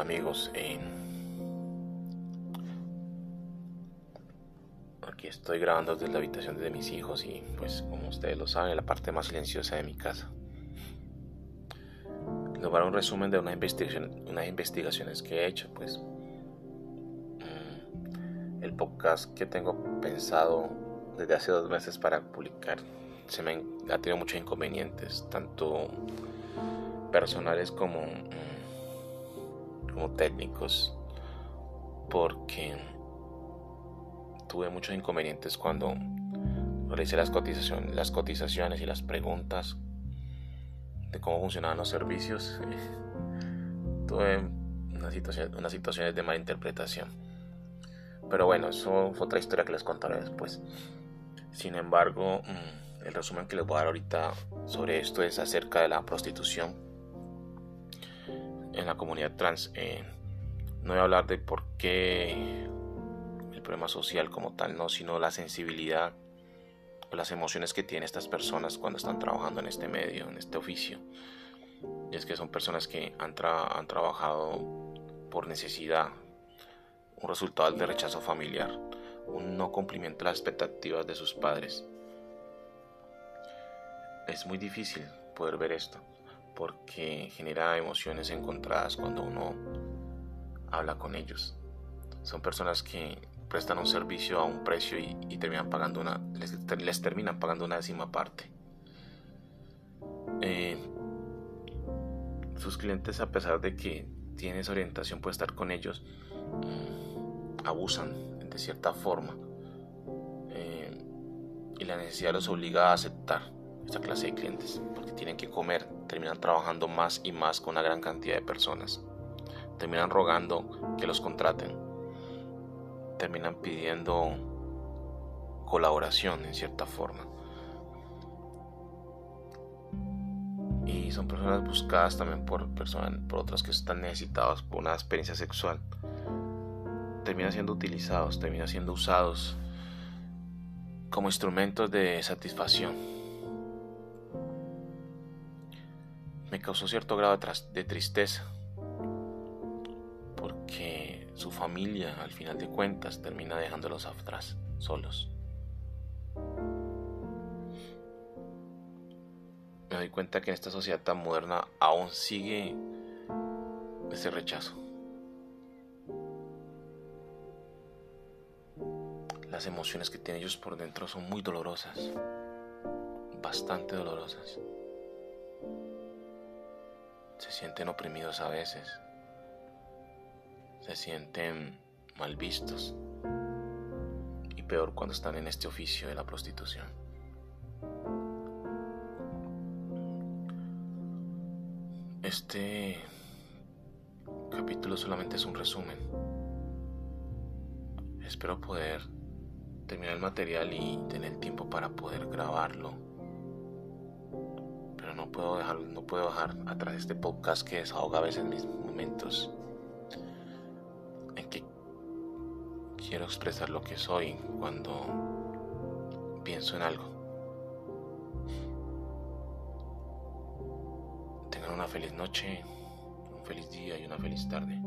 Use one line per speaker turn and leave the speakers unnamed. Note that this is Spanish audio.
Amigos, aquí estoy grabando desde la habitación de mis hijos y pues como ustedes lo saben, la parte más silenciosa de mi casa. Les un resumen de unas investigaciones que he hecho, pues mm, el podcast que tengo pensado desde hace dos meses para publicar se me ha tenido muchos inconvenientes, tanto personales como mm, como técnicos porque tuve muchos inconvenientes cuando realicé las cotizaciones, las cotizaciones y las preguntas de cómo funcionaban los servicios. tuve una situación, unas situaciones de mala interpretación. Pero bueno, eso fue otra historia que les contaré después. Sin embargo, mm, el resumen que les voy a dar ahorita sobre esto es acerca de la prostitución en la comunidad trans. Eh, no voy a hablar de por qué el problema social como tal, no, sino la sensibilidad o las emociones que tienen estas personas cuando están trabajando en este medio, en este oficio. Y es que son personas que han, han trabajado por necesidad, un resultado de rechazo familiar, un no cumplimiento de las expectativas de sus padres. Es muy difícil poder ver esto porque genera emociones encontradas cuando uno habla con ellos. Son personas que prestan un servicio a un precio y, terminan pagando una, les, terminan pagando una décima parte. Eh, sus clientes, a pesar de que tienen esa orientación por estar con ellos, mm, abusan de cierta forma. Eh, y la necesidad los obliga a aceptar esta clase de clientes, porque tienen que comer, terminan trabajando más y más con una gran cantidad de personas, terminan rogando que los contraten, terminan pidiendo colaboración en cierta forma. Y son personas buscadas también por personas, por otras que están necesitados por una experiencia sexual. Terminan siendo utilizados, terminan siendo usados como instrumentos de satisfacción me causó cierto grado de tristeza, porque su familia al final de cuentas termina dejándolos atrás, solos. Me doy cuenta que en esta sociedad tan moderna aún sigue ese rechazo. Las emociones que tienen ellos por dentro son muy dolorosas, bastante dolorosas se sienten oprimidos a veces, se sienten mal vistos y peor cuando están en este oficio de la prostitución. Este capítulo solamente es un resumen. Espero poder terminar el material y tener tiempo para poder grabarlo no puedo dejar, no puedo dejar atrás este podcast que desahoga a veces mis momentos en que quiero expresar lo que soy cuando pienso en algo. Tengan una feliz noche, un feliz día y una feliz tarde.